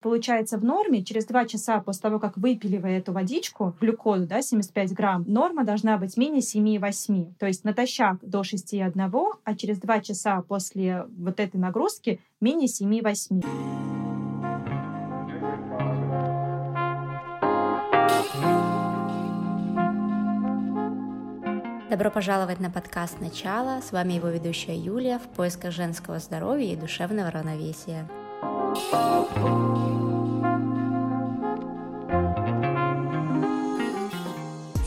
Получается, в норме через 2 часа после того, как выпили вы эту водичку, глюкозу, да, 75 грамм, норма должна быть менее 7,8. То есть натощак до 6,1, а через 2 часа после вот этой нагрузки менее 7,8. Добро пожаловать на подкаст «Начало». С вами его ведущая Юлия в поисках женского здоровья и душевного равновесия. Thank you.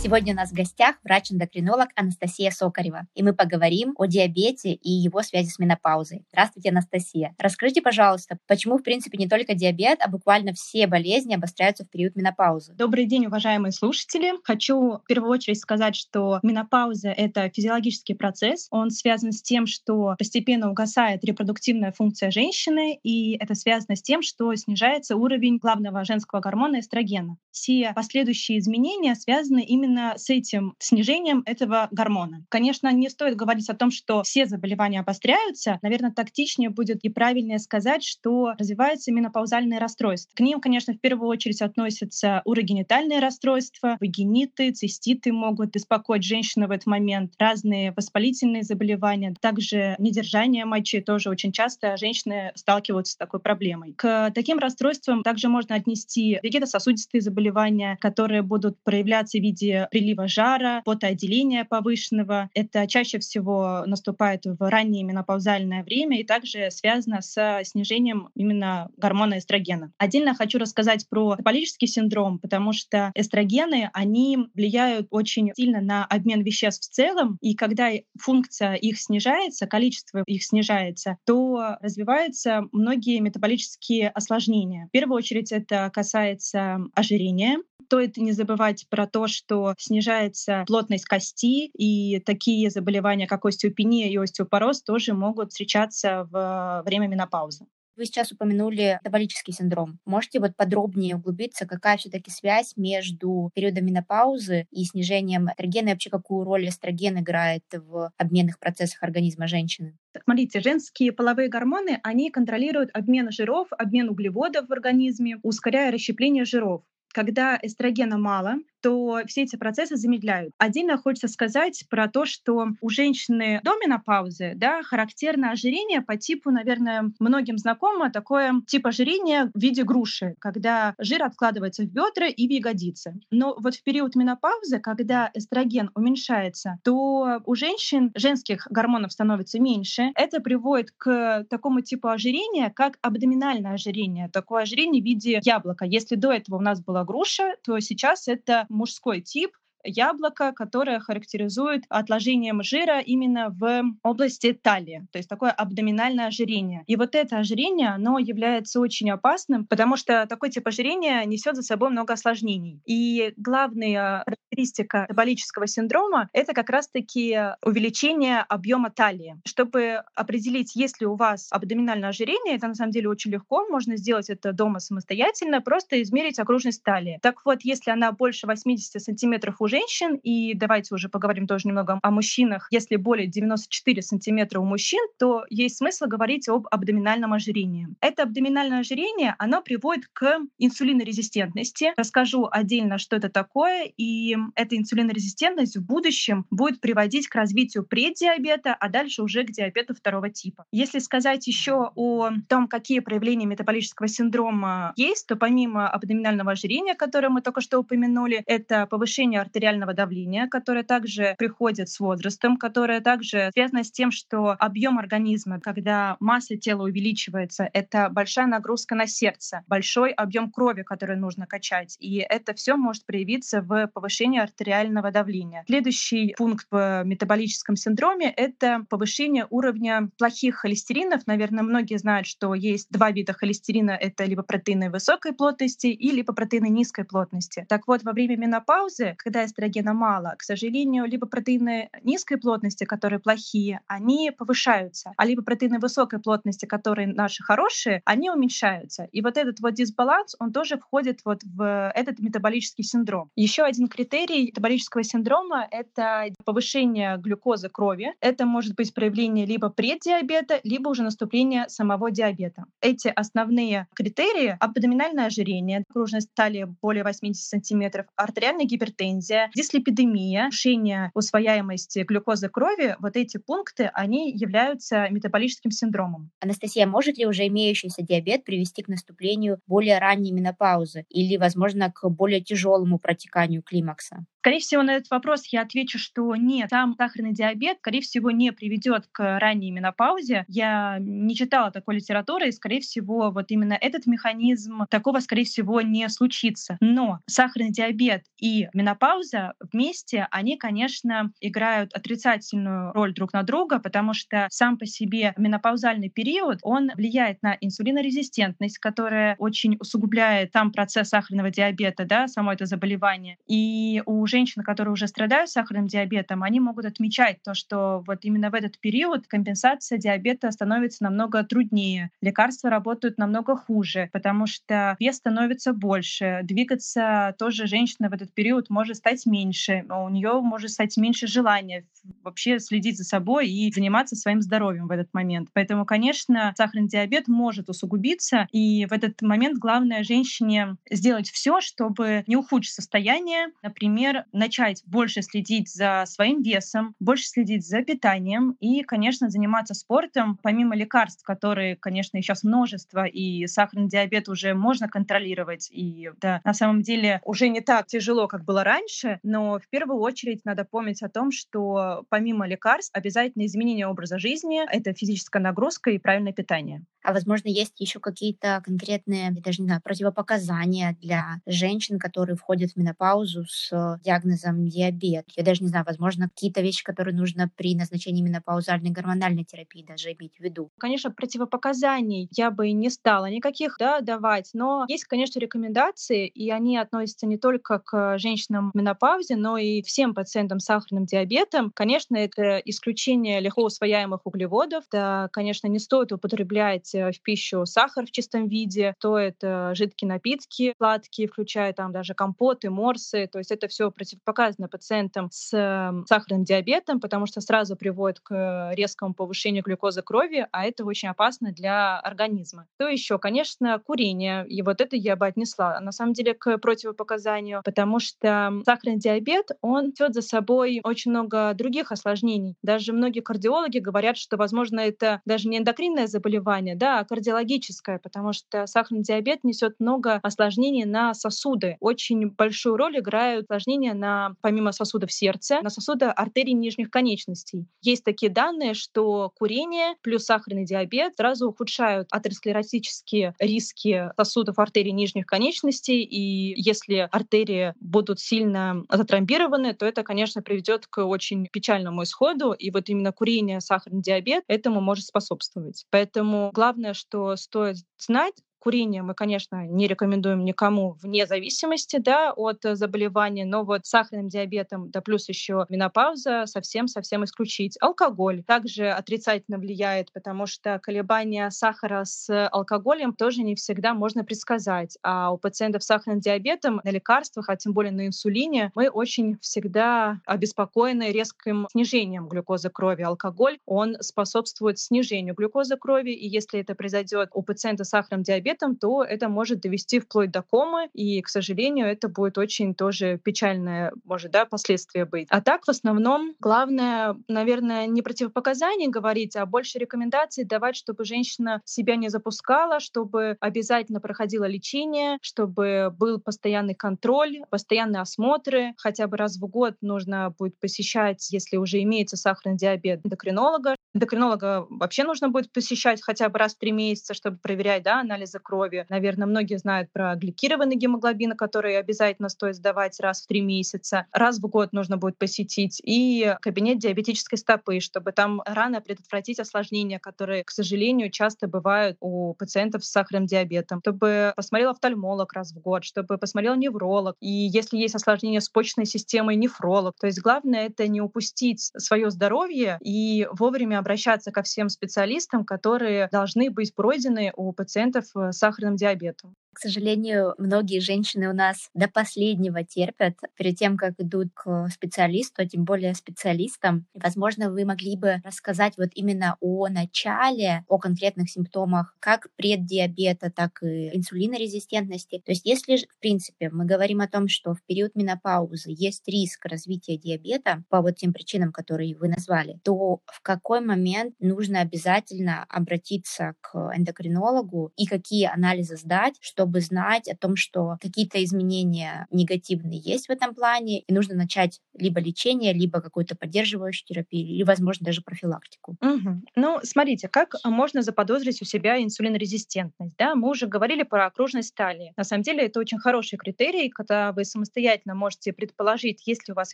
Сегодня у нас в гостях врач-эндокринолог Анастасия Сокарева, и мы поговорим о диабете и его связи с менопаузой. Здравствуйте, Анастасия. Расскажите, пожалуйста, почему, в принципе, не только диабет, а буквально все болезни обостряются в период менопаузы? Добрый день, уважаемые слушатели. Хочу в первую очередь сказать, что менопауза — это физиологический процесс. Он связан с тем, что постепенно угасает репродуктивная функция женщины, и это связано с тем, что снижается уровень главного женского гормона эстрогена. Все последующие изменения связаны именно именно с этим снижением этого гормона. Конечно, не стоит говорить о том, что все заболевания обостряются. Наверное, тактичнее будет и правильнее сказать, что развиваются менопаузальные расстройства. К ним, конечно, в первую очередь относятся урогенитальные расстройства, вагиниты, циститы могут беспокоить женщину в этот момент, разные воспалительные заболевания, также недержание мочи тоже очень часто женщины сталкиваются с такой проблемой. К таким расстройствам также можно отнести вегетососудистые заболевания, которые будут проявляться в виде прилива жара, потоотделения повышенного. Это чаще всего наступает в раннее менопаузальное время и также связано с снижением именно гормона эстрогена. Отдельно хочу рассказать про метаболический синдром, потому что эстрогены, они влияют очень сильно на обмен веществ в целом, и когда функция их снижается, количество их снижается, то развиваются многие метаболические осложнения. В первую очередь это касается ожирения. Стоит не забывать про то, что снижается плотность кости, и такие заболевания, как остеопения и остеопороз, тоже могут встречаться в время менопаузы. Вы сейчас упомянули метаболический синдром. Можете вот подробнее углубиться, какая все-таки связь между периодом менопаузы и снижением эстрогена, и вообще какую роль эстроген играет в обменных процессах организма женщины? Смотрите, женские половые гормоны, они контролируют обмен жиров, обмен углеводов в организме, ускоряя расщепление жиров. Когда эстрогена мало, то все эти процессы замедляют. Отдельно хочется сказать про то, что у женщины до менопаузы да, характерно ожирение по типу, наверное, многим знакомо, такое тип ожирения в виде груши, когда жир откладывается в бедра и в ягодицы. Но вот в период менопаузы, когда эстроген уменьшается, то у женщин женских гормонов становится меньше. Это приводит к такому типу ожирения, как абдоминальное ожирение, такое ожирение в виде яблока. Если до этого у нас была груша, то сейчас это мужской тип, яблоко, которое характеризует отложением жира именно в области талии, то есть такое абдоминальное ожирение. И вот это ожирение, оно является очень опасным, потому что такой тип ожирения несет за собой много осложнений. И главная характеристика метаболического синдрома — это как раз-таки увеличение объема талии. Чтобы определить, есть ли у вас абдоминальное ожирение, это на самом деле очень легко, можно сделать это дома самостоятельно, просто измерить окружность талии. Так вот, если она больше 80 сантиметров у женщин, и давайте уже поговорим тоже немного о мужчинах. Если более 94 сантиметра у мужчин, то есть смысл говорить об абдоминальном ожирении. Это абдоминальное ожирение, оно приводит к инсулинорезистентности. Расскажу отдельно, что это такое, и эта инсулинорезистентность в будущем будет приводить к развитию преддиабета, а дальше уже к диабету второго типа. Если сказать еще о том, какие проявления метаболического синдрома есть, то помимо абдоминального ожирения, которое мы только что упомянули, это повышение артериального артериального давления, которое также приходит с возрастом, которое также связано с тем, что объем организма, когда масса тела увеличивается, это большая нагрузка на сердце, большой объем крови, который нужно качать. И это все может проявиться в повышении артериального давления. Следующий пункт в метаболическом синдроме — это повышение уровня плохих холестеринов. Наверное, многие знают, что есть два вида холестерина. Это либо протеины высокой плотности и либо протеины низкой плотности. Так вот, во время менопаузы, когда эстрогена мало, к сожалению, либо протеины низкой плотности, которые плохие, они повышаются, а либо протеины высокой плотности, которые наши хорошие, они уменьшаются. И вот этот вот дисбаланс, он тоже входит вот в этот метаболический синдром. Еще один критерий метаболического синдрома — это повышение глюкозы крови. Это может быть проявление либо преддиабета, либо уже наступление самого диабета. Эти основные критерии — абдоминальное ожирение, окружность талии более 80 сантиметров, артериальная гипертензия, дислепидемия, повышение усвояемости глюкозы крови, вот эти пункты, они являются метаболическим синдромом. Анастасия, может ли уже имеющийся диабет привести к наступлению более ранней менопаузы или, возможно, к более тяжелому протеканию климакса? Скорее всего, на этот вопрос я отвечу, что нет, сам сахарный диабет, скорее всего, не приведет к ранней менопаузе. Я не читала такой литературы, и, скорее всего, вот именно этот механизм такого, скорее всего, не случится. Но сахарный диабет и менопауза вместе, они, конечно, играют отрицательную роль друг на друга, потому что сам по себе менопаузальный период, он влияет на инсулинорезистентность, которая очень усугубляет сам процесс сахарного диабета, да, само это заболевание. И у женщин, которые уже страдают сахарным диабетом, они могут отмечать то, что вот именно в этот период компенсация диабета становится намного труднее, лекарства работают намного хуже, потому что вес становится больше, двигаться тоже женщина в этот период может стать меньше, у нее может стать меньше желания вообще следить за собой и заниматься своим здоровьем в этот момент. Поэтому, конечно, сахарный диабет может усугубиться, и в этот момент главное женщине сделать все, чтобы не ухудшить состояние, например, начать больше следить за своим весом, больше следить за питанием и, конечно, заниматься спортом, помимо лекарств, которые, конечно, сейчас множество, и сахарный диабет уже можно контролировать, и да, на самом деле уже не так тяжело, как было раньше, но в первую очередь надо помнить о том, что помимо лекарств обязательно изменение образа жизни, это физическая нагрузка и правильное питание. А возможно, есть еще какие-то конкретные, я даже не знаю, противопоказания для женщин, которые входят в менопаузу с диагнозом диабет. Я даже не знаю, возможно, какие-то вещи, которые нужно при назначении менопаузальной гормональной терапии даже иметь в виду. Конечно, противопоказаний я бы не стала никаких да, давать, но есть, конечно, рекомендации, и они относятся не только к женщинам в менопаузе, но и всем пациентам с сахарным диабетом. Конечно, это исключение легко усвояемых углеводов. Да, конечно, не стоит употреблять э, в пищу сахар в чистом виде, стоит жидкие напитки сладкие, включая там даже компоты, морсы. То есть это все противопоказано пациентам с эм, сахарным диабетом, потому что сразу приводит к резкому повышению глюкозы крови, а это очень опасно для организма. То еще, конечно, курение, и вот это я бы отнесла на самом деле к противопоказанию, потому что сахарный диабет, он несет за собой очень много других осложнений. Даже многие кардиологи говорят, что, возможно, это даже не эндокринное заболевание, да, а кардиологическое, потому что сахарный диабет несет много осложнений на сосуды. Очень большую роль играют осложнения на, помимо сосудов сердца, на сосуды артерий нижних конечностей. Есть такие данные, что курение плюс сахарный диабет сразу ухудшают атеросклеротические риски сосудов артерий нижних конечностей, и если артерии будут сильно затромбированы, то это, конечно, приведет к очень печальному исходу, и вот именно курение, сахарный диабет этому может способствовать. Поэтому главное, что стоит знать, Курение мы, конечно, не рекомендуем никому вне зависимости да, от заболевания, но вот сахарным диабетом, да плюс еще менопауза совсем-совсем исключить. Алкоголь также отрицательно влияет, потому что колебания сахара с алкоголем тоже не всегда можно предсказать. А у пациентов с сахарным диабетом на лекарствах, а тем более на инсулине, мы очень всегда обеспокоены резким снижением глюкозы крови. Алкоголь, он способствует снижению глюкозы крови, и если это произойдет у пациента с сахарным диабетом, диабетом, то это может довести вплоть до комы, и, к сожалению, это будет очень тоже печальное, может, да, последствие быть. А так, в основном, главное, наверное, не противопоказаний говорить, а больше рекомендаций давать, чтобы женщина себя не запускала, чтобы обязательно проходила лечение, чтобы был постоянный контроль, постоянные осмотры, хотя бы раз в год нужно будет посещать, если уже имеется сахарный диабет, эндокринолога. Эндокринолога вообще нужно будет посещать хотя бы раз в три месяца, чтобы проверять да, анализы крови. Наверное, многие знают про гликированный гемоглобин, который обязательно стоит сдавать раз в три месяца. Раз в год нужно будет посетить. И кабинет диабетической стопы, чтобы там рано предотвратить осложнения, которые, к сожалению, часто бывают у пациентов с сахарным диабетом. Чтобы посмотрел офтальмолог раз в год, чтобы посмотрел невролог. И если есть осложнения с почечной системой, нефролог. То есть главное — это не упустить свое здоровье и вовремя обращаться ко всем специалистам, которые должны быть пройдены у пациентов с сахарным диабетом. К сожалению, многие женщины у нас до последнего терпят перед тем, как идут к специалисту, а тем более специалистам. Возможно, вы могли бы рассказать вот именно о начале, о конкретных симптомах как преддиабета, так и инсулинорезистентности. То есть если, в принципе, мы говорим о том, что в период менопаузы есть риск развития диабета по вот тем причинам, которые вы назвали, то в какой момент нужно обязательно обратиться к эндокринологу и какие анализы сдать, чтобы чтобы знать о том, что какие-то изменения негативные есть в этом плане, и нужно начать либо лечение, либо какую-то поддерживающую терапию, или, возможно, даже профилактику. Угу. Ну, смотрите, как можно заподозрить у себя инсулинорезистентность? Да? Мы уже говорили про окружность талии. На самом деле это очень хороший критерий, когда вы самостоятельно можете предположить, есть ли у вас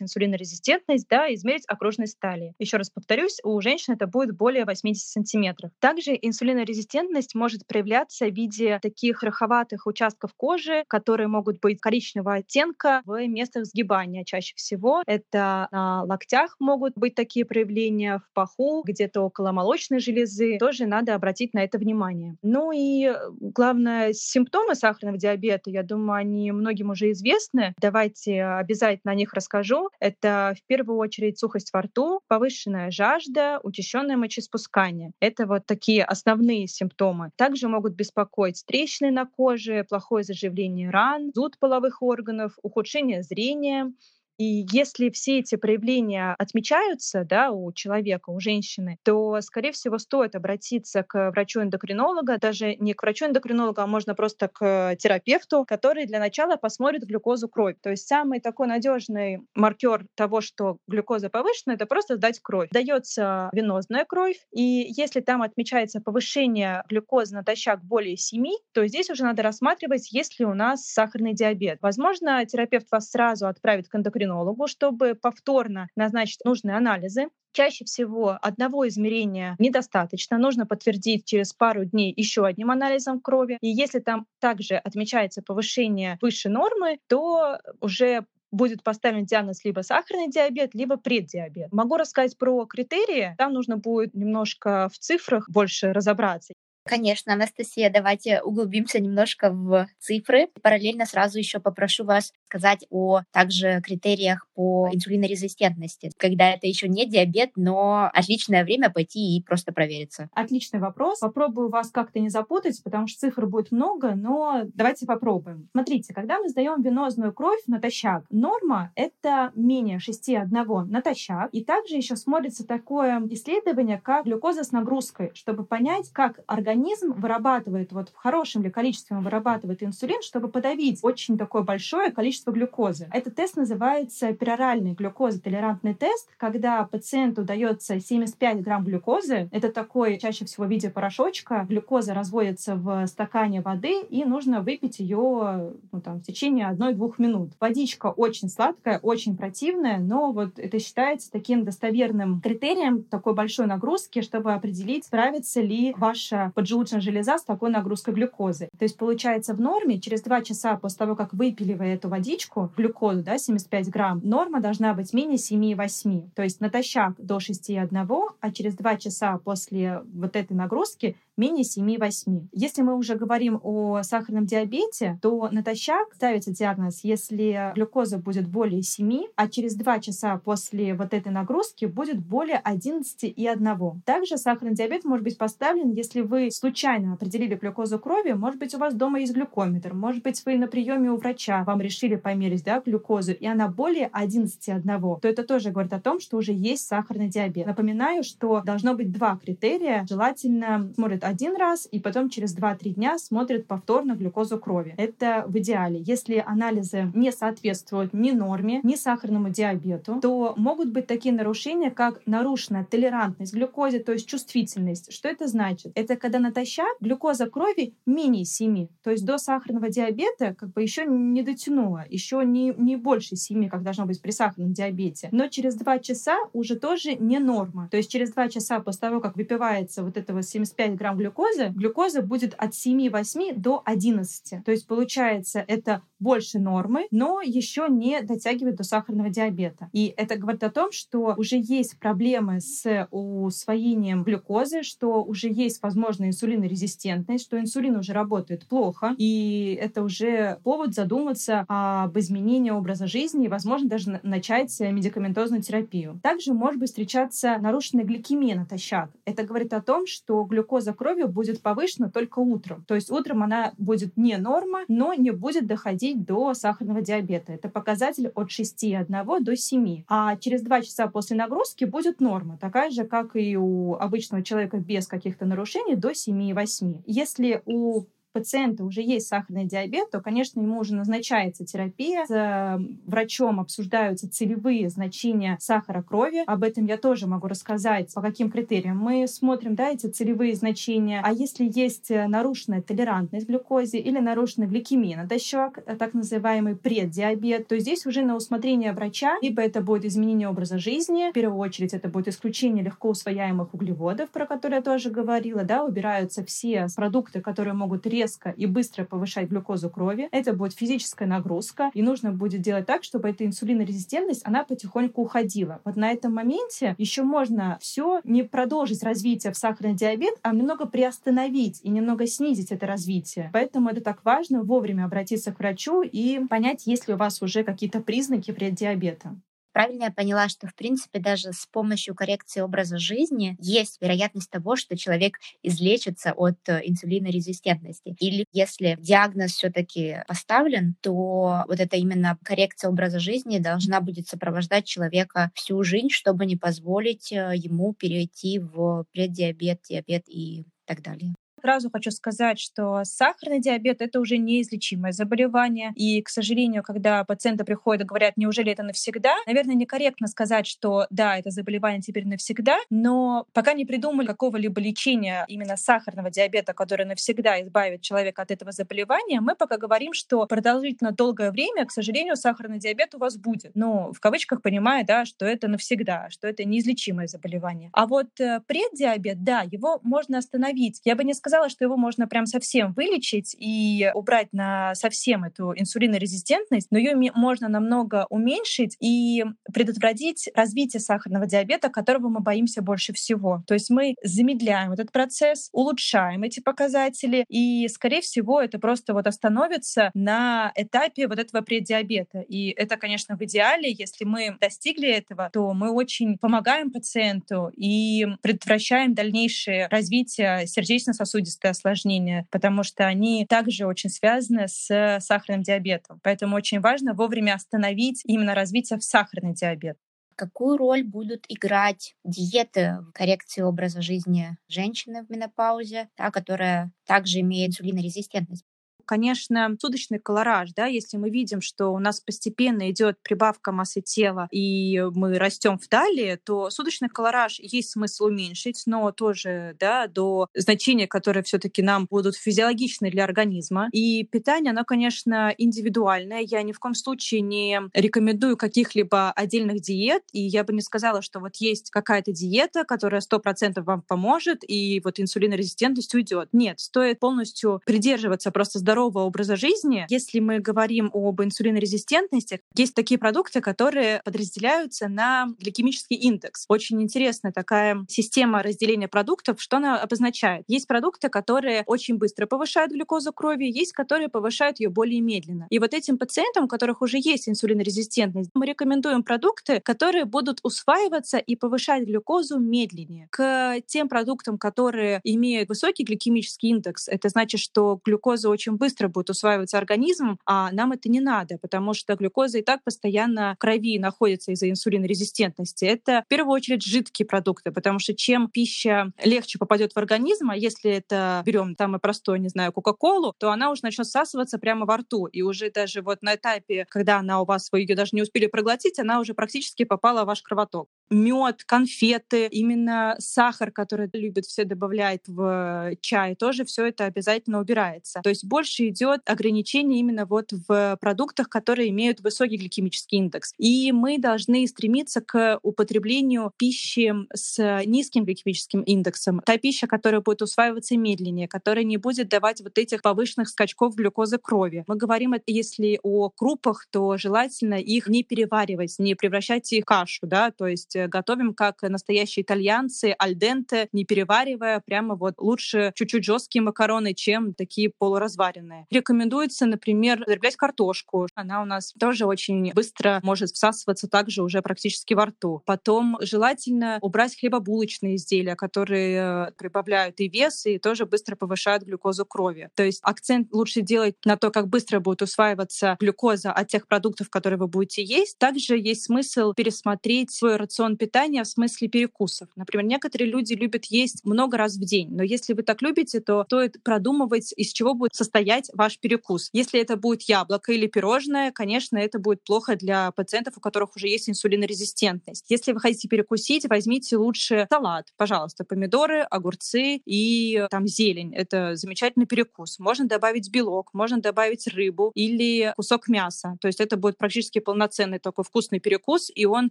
инсулинорезистентность, да, измерить окружность талии. Еще раз повторюсь, у женщин это будет более 80 сантиметров. Также инсулинорезистентность может проявляться в виде таких раховатых разных участков кожи, которые могут быть коричневого оттенка в местах сгибания. Чаще всего это на локтях могут быть такие проявления, в паху, где-то около молочной железы. Тоже надо обратить на это внимание. Ну и э, главное, симптомы сахарного диабета, я думаю, они многим уже известны. Давайте обязательно о них расскажу. Это в первую очередь сухость во рту, повышенная жажда, учащенное мочеиспускание. Это вот такие основные симптомы. Также могут беспокоить трещины на коже, плохое заживление ран, зуд половых органов, ухудшение зрения, и если все эти проявления отмечаются да, у человека, у женщины, то, скорее всего, стоит обратиться к врачу-эндокринолога, даже не к врачу-эндокринологу, а можно просто к терапевту, который для начала посмотрит глюкозу крови. То есть самый такой надежный маркер того, что глюкоза повышена, это просто сдать кровь. Дается венозная кровь, и если там отмечается повышение глюкозы натощак более 7, то здесь уже надо рассматривать, есть ли у нас сахарный диабет. Возможно, терапевт вас сразу отправит к эндокринологу, эндокринологу, чтобы повторно назначить нужные анализы. Чаще всего одного измерения недостаточно, нужно подтвердить через пару дней еще одним анализом крови. И если там также отмечается повышение выше нормы, то уже будет поставлен диагноз либо сахарный диабет, либо преддиабет. Могу рассказать про критерии. Там нужно будет немножко в цифрах больше разобраться. Конечно, Анастасия, давайте углубимся немножко в цифры. Параллельно сразу еще попрошу вас сказать о также критериях по инсулинорезистентности, когда это еще не диабет, но отличное время пойти и просто провериться. Отличный вопрос. Попробую вас как-то не запутать, потому что цифр будет много, но давайте попробуем. Смотрите, когда мы сдаем венозную кровь натощак, норма — это менее 6,1 натощак, и также еще смотрится такое исследование, как глюкоза с нагрузкой, чтобы понять, как организм организм вырабатывает, вот в хорошем ли количестве он вырабатывает инсулин, чтобы подавить очень такое большое количество глюкозы. Этот тест называется пероральный глюкозотолерантный тест, когда пациенту дается 75 грамм глюкозы. Это такой, чаще всего в виде порошочка. Глюкоза разводится в стакане воды, и нужно выпить ее ну, там, в течение одной-двух минут. Водичка очень сладкая, очень противная, но вот это считается таким достоверным критерием такой большой нагрузки, чтобы определить, справится ли ваша поджелудочная железа с такой нагрузкой глюкозы. То есть получается в норме через 2 часа после того, как выпили вы эту водичку, глюкозу, да, 75 грамм, норма должна быть менее 7,8. То есть натощак до 6,1, а через 2 часа после вот этой нагрузки менее 7,8. Если мы уже говорим о сахарном диабете, то натощак ставится диагноз, если глюкоза будет более 7, а через 2 часа после вот этой нагрузки будет более 11,1. Также сахарный диабет может быть поставлен, если вы случайно определили глюкозу крови, может быть, у вас дома есть глюкометр, может быть, вы на приеме у врача, вам решили померить да, глюкозу, и она более 11,1, то это тоже говорит о том, что уже есть сахарный диабет. Напоминаю, что должно быть два критерия. Желательно смотрит один раз и потом через 2-3 дня смотрит повторно глюкозу крови. Это в идеале. Если анализы не соответствуют ни норме, ни сахарному диабету, то могут быть такие нарушения, как нарушенная толерантность к глюкозе, то есть чувствительность. Что это значит? Это когда натощак глюкоза крови менее 7, то есть до сахарного диабета как бы еще не дотянула, еще не, не больше 7, как должно быть при сахарном диабете. Но через 2 часа уже тоже не норма. То есть через 2 часа после того, как выпивается вот этого 75 грамм глюкозы, глюкоза будет от 7,8 до 11. То есть получается это больше нормы, но еще не дотягивает до сахарного диабета. И это говорит о том, что уже есть проблемы с усвоением глюкозы, что уже есть, возможно, инсулинорезистентность, что инсулин уже работает плохо, и это уже повод задуматься об изменении образа жизни и, возможно, даже начать медикаментозную терапию. Также может быть встречаться нарушенная гликемия натощак. Это говорит о том, что глюкоза крови будет повышена только утром. То есть утром она будет не норма, но не будет доходить до сахарного диабета. Это показатель от 6,1 до 7. А через 2 часа после нагрузки будет норма, такая же, как и у обычного человека без каких-то нарушений, до 7,8. Если у пациента уже есть сахарный диабет, то, конечно, ему уже назначается терапия. С врачом обсуждаются целевые значения сахара крови. Об этом я тоже могу рассказать, по каким критериям. Мы смотрим, да, эти целевые значения. А если есть э, нарушенная толерантность глюкозе или нарушенная гликемия натощак, э, так называемый преддиабет, то здесь уже на усмотрение врача либо это будет изменение образа жизни, в первую очередь это будет исключение легко усвояемых углеводов, про которые я тоже говорила, да, убираются все продукты, которые могут резко резко и быстро повышать глюкозу крови. Это будет физическая нагрузка, и нужно будет делать так, чтобы эта инсулинорезистентность, она потихоньку уходила. Вот на этом моменте еще можно все не продолжить развитие в сахарный диабет, а немного приостановить и немного снизить это развитие. Поэтому это так важно вовремя обратиться к врачу и понять, есть ли у вас уже какие-то признаки преддиабета. Правильно я поняла, что, в принципе, даже с помощью коррекции образа жизни есть вероятность того, что человек излечится от э, инсулинорезистентности. Или если диагноз все-таки поставлен, то вот эта именно коррекция образа жизни должна будет сопровождать человека всю жизнь, чтобы не позволить э, ему перейти в преддиабет, диабет и так далее. Сразу хочу сказать, что сахарный диабет — это уже неизлечимое заболевание. И, к сожалению, когда пациенты приходят и говорят, неужели это навсегда, наверное, некорректно сказать, что да, это заболевание теперь навсегда, но пока не придумали какого-либо лечения именно сахарного диабета, который навсегда избавит человека от этого заболевания, мы пока говорим, что продолжительно долгое время, к сожалению, сахарный диабет у вас будет. Ну, в кавычках понимая, да, что это навсегда, что это неизлечимое заболевание. А вот э, преддиабет, да, его можно остановить. Я бы не сказала, сказала, что его можно прям совсем вылечить и убрать на совсем эту инсулинорезистентность, но ее можно намного уменьшить и предотвратить развитие сахарного диабета, которого мы боимся больше всего. То есть мы замедляем этот процесс, улучшаем эти показатели, и, скорее всего, это просто вот остановится на этапе вот этого преддиабета. И это, конечно, в идеале, если мы достигли этого, то мы очень помогаем пациенту и предотвращаем дальнейшее развитие сердечно-сосудистой сосудистые осложнения, потому что они также очень связаны с сахарным диабетом. Поэтому очень важно вовремя остановить именно развитие в сахарный диабет какую роль будут играть диеты в коррекции образа жизни женщины в менопаузе, та, которая также имеет инсулинорезистентность конечно, суточный колораж, да, если мы видим, что у нас постепенно идет прибавка массы тела, и мы растем в талии, то суточный колораж есть смысл уменьшить, но тоже, да, до значения, которые все-таки нам будут физиологичны для организма. И питание, оно, конечно, индивидуальное. Я ни в коем случае не рекомендую каких-либо отдельных диет, и я бы не сказала, что вот есть какая-то диета, которая сто процентов вам поможет, и вот инсулинорезистентность уйдет. Нет, стоит полностью придерживаться просто здорового здорового образа жизни, если мы говорим об инсулинорезистентности, есть такие продукты, которые подразделяются на гликемический индекс. Очень интересная такая система разделения продуктов. Что она обозначает? Есть продукты, которые очень быстро повышают глюкозу крови, есть, которые повышают ее более медленно. И вот этим пациентам, у которых уже есть инсулинорезистентность, мы рекомендуем продукты, которые будут усваиваться и повышать глюкозу медленнее. К тем продуктам, которые имеют высокий гликемический индекс, это значит, что глюкоза очень быстро будет усваиваться организмом, а нам это не надо, потому что глюкоза и так постоянно в крови находится из-за инсулинорезистентности. Это в первую очередь жидкие продукты, потому что чем пища легче попадет в организм, а если это берем там и простой, не знаю, Кока-Колу, то она уже начнет всасываться прямо во рту. И уже даже вот на этапе, когда она у вас, вы ее даже не успели проглотить, она уже практически попала в ваш кровоток. Мед, конфеты, именно сахар, который любят все добавлять в чай, тоже все это обязательно убирается. То есть больше больше идет ограничение именно вот в продуктах, которые имеют высокий гликемический индекс. И мы должны стремиться к употреблению пищи с низким гликемическим индексом. Та пища, которая будет усваиваться медленнее, которая не будет давать вот этих повышенных скачков глюкозы крови. Мы говорим, если о крупах, то желательно их не переваривать, не превращать их в кашу, да, то есть э, готовим как настоящие итальянцы, альденте, не переваривая, прямо вот лучше чуть-чуть жесткие макароны, чем такие полуразваренные. Рекомендуется, например, употреблять картошку. Она у нас тоже очень быстро может всасываться также уже практически во рту. Потом желательно убрать хлебобулочные изделия, которые прибавляют и вес, и тоже быстро повышают глюкозу крови. То есть акцент лучше делать на то, как быстро будет усваиваться глюкоза от тех продуктов, которые вы будете есть. Также есть смысл пересмотреть свой рацион питания в смысле перекусов. Например, некоторые люди любят есть много раз в день, но если вы так любите, то стоит продумывать, из чего будет состоять ваш перекус. Если это будет яблоко или пирожное, конечно, это будет плохо для пациентов, у которых уже есть инсулинорезистентность. Если вы хотите перекусить, возьмите лучше салат, пожалуйста, помидоры, огурцы и там зелень. Это замечательный перекус. Можно добавить белок, можно добавить рыбу или кусок мяса. То есть это будет практически полноценный такой вкусный перекус, и он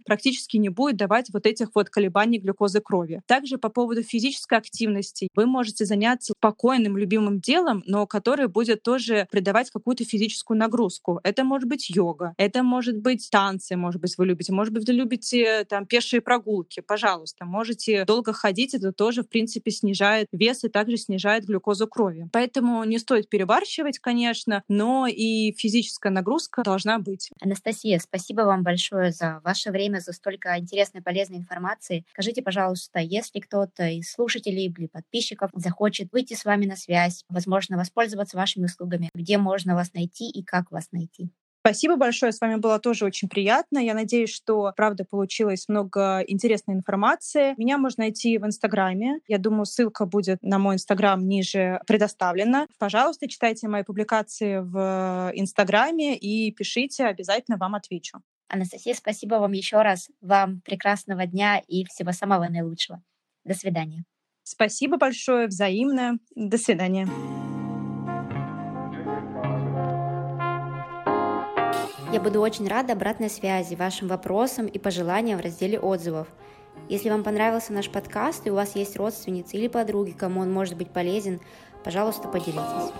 практически не будет давать вот этих вот колебаний глюкозы крови. Также по поводу физической активности вы можете заняться спокойным, любимым делом, но которое будет тоже придавать какую-то физическую нагрузку. Это может быть йога, это может быть танцы, может быть, вы любите, может быть, вы любите там пешие прогулки, пожалуйста, можете долго ходить, это тоже, в принципе, снижает вес и также снижает глюкозу крови. Поэтому не стоит перебарщивать, конечно, но и физическая нагрузка должна быть. Анастасия, спасибо вам большое за ваше время, за столько интересной, полезной информации. Скажите, пожалуйста, если кто-то из слушателей или подписчиков захочет выйти с вами на связь, возможно, воспользоваться вашими услугами, где можно вас найти и как вас найти? Спасибо большое, с вами было тоже очень приятно. Я надеюсь, что, правда, получилось много интересной информации. Меня можно найти в Инстаграме. Я думаю, ссылка будет на мой Инстаграм ниже предоставлена. Пожалуйста, читайте мои публикации в Инстаграме и пишите, обязательно вам отвечу. Анастасия, спасибо вам еще раз. Вам прекрасного дня и всего самого наилучшего. До свидания. Спасибо большое, взаимно. До свидания. Я буду очень рада обратной связи, вашим вопросам и пожеланиям в разделе отзывов. Если вам понравился наш подкаст и у вас есть родственницы или подруги, кому он может быть полезен, пожалуйста, поделитесь.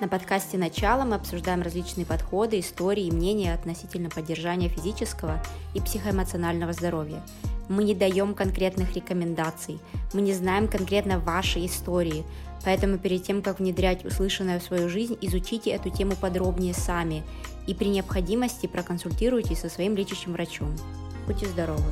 На подкасте «Начало» мы обсуждаем различные подходы, истории и мнения относительно поддержания физического и психоэмоционального здоровья. Мы не даем конкретных рекомендаций, мы не знаем конкретно вашей истории, Поэтому перед тем, как внедрять услышанное в свою жизнь, изучите эту тему подробнее сами и при необходимости проконсультируйтесь со своим лечащим врачом. Будьте здоровы!